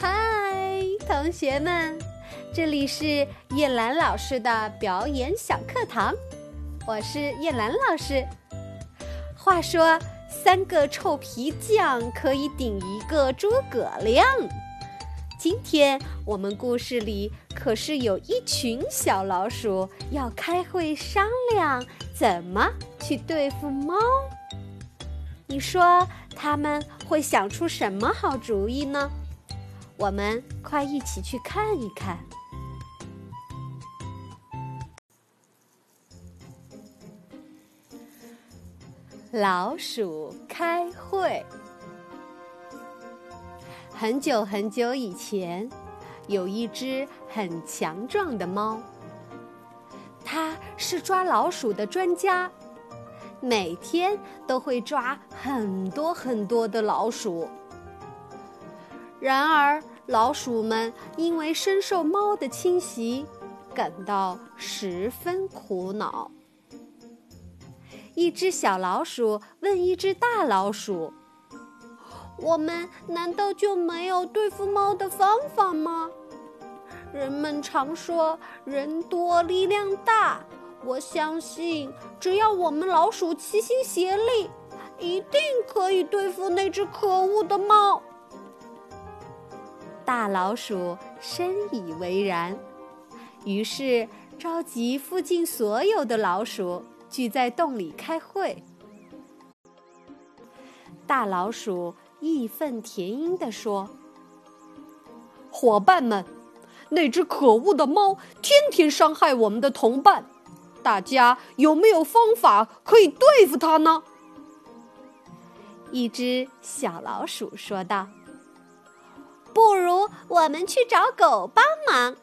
嗨，同学们，这里是叶兰老师的表演小课堂，我是叶兰老师。话说，三个臭皮匠可以顶一个诸葛亮。今天我们故事里可是有一群小老鼠要开会商量怎么去对付猫。你说他们会想出什么好主意呢？我们快一起去看一看。老鼠开会。很久很久以前，有一只很强壮的猫，它是抓老鼠的专家，每天都会抓很多很多的老鼠。然而，老鼠们因为深受猫的侵袭，感到十分苦恼。一只小老鼠问一只大老鼠。我们难道就没有对付猫的方法吗？人们常说人多力量大，我相信只要我们老鼠齐心协力，一定可以对付那只可恶的猫。大老鼠深以为然，于是召集附近所有的老鼠聚在洞里开会。大老鼠。义愤填膺地说：“伙伴们，那只可恶的猫天天伤害我们的同伴，大家有没有方法可以对付它呢？”一只小老鼠说道：“不如我们去找狗帮忙。”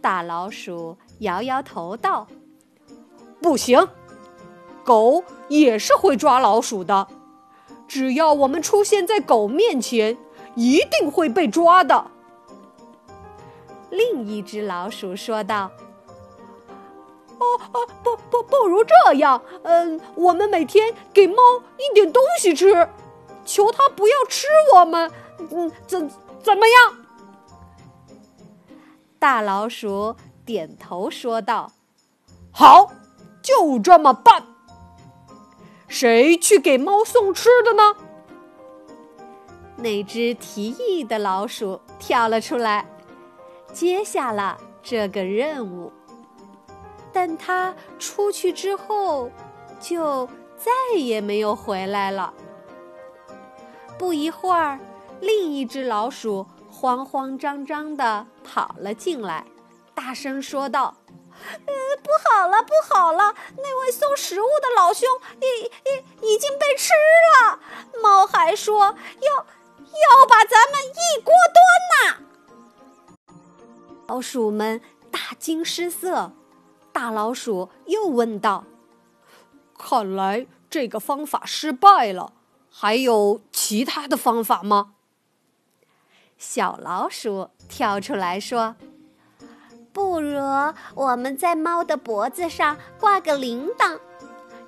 大老鼠摇摇头道：“不行，狗也是会抓老鼠的。”只要我们出现在狗面前，一定会被抓的。另一只老鼠说道：“哦哦，不不，不如这样，嗯，我们每天给猫一点东西吃，求它不要吃我们，嗯，怎怎么样？”大老鼠点头说道：“好，就这么办。”谁去给猫送吃的呢？那只提议的老鼠跳了出来，接下了这个任务。但它出去之后，就再也没有回来了。不一会儿，另一只老鼠慌慌张张的跑了进来，大声说道。呃，不好了，不好了！那位送食物的老兄已已已经被吃了。猫还说要要把咱们一锅端呢。老鼠们大惊失色。大老鼠又问道：“看来这个方法失败了，还有其他的方法吗？”小老鼠跳出来说。不如我们在猫的脖子上挂个铃铛，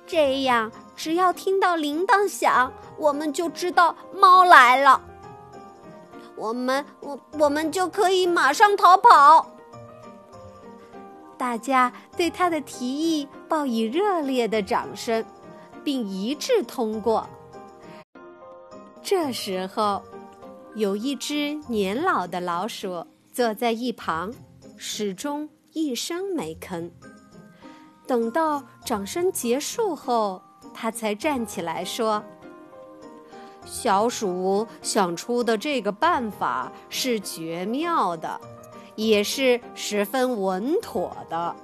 这样只要听到铃铛响，我们就知道猫来了。我们我我们就可以马上逃跑。大家对他的提议报以热烈的掌声，并一致通过。这时候，有一只年老的老鼠坐在一旁。始终一声没吭。等到掌声结束后，他才站起来说：“小鼠想出的这个办法是绝妙的，也是十分稳妥的。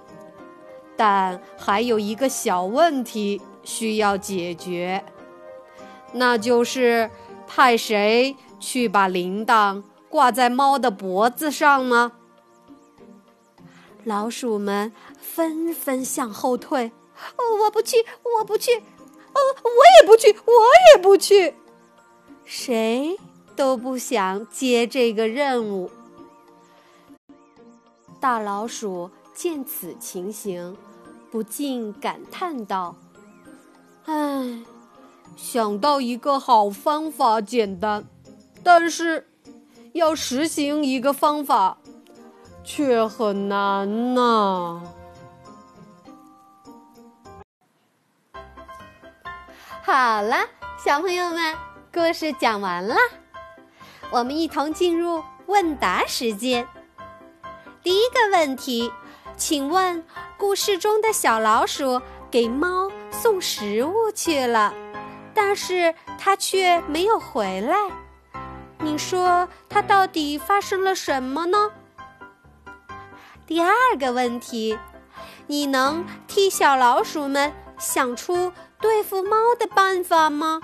但还有一个小问题需要解决，那就是派谁去把铃铛挂在猫的脖子上吗？”老鼠们纷纷向后退。哦，我不去，我不去。哦，我也不去，我也不去。谁都不想接这个任务。大老鼠见此情形，不禁感叹道：“唉，想到一个好方法简单，但是要实行一个方法，却很难呢。好了，小朋友们，故事讲完了，我们一同进入问答时间。第一个问题，请问故事中的小老鼠给猫送食物去了，但是它却没有回来。你说它到底发生了什么呢？第二个问题，你能替小老鼠们想出对付猫的办法吗？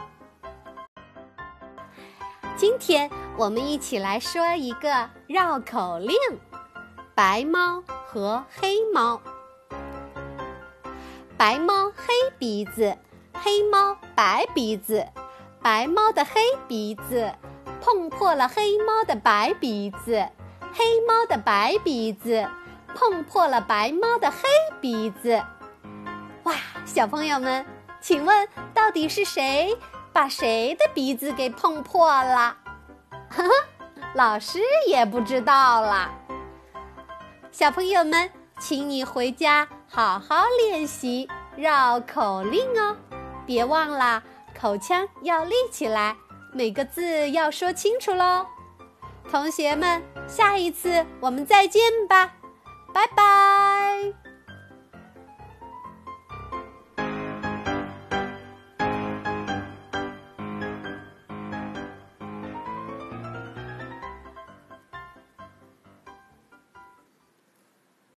今天我们一起来说一个绕口令。白猫和黑猫，白猫黑鼻子，黑猫白鼻子，白猫的黑鼻子碰破了黑猫的白鼻子，黑猫的白鼻子碰破了白猫的黑鼻子。哇，小朋友们，请问到底是谁把谁的鼻子给碰破了？呵呵，老师也不知道了。小朋友们，请你回家好好练习绕口令哦，别忘了口腔要立起来，每个字要说清楚喽。同学们，下一次我们再见吧，拜拜。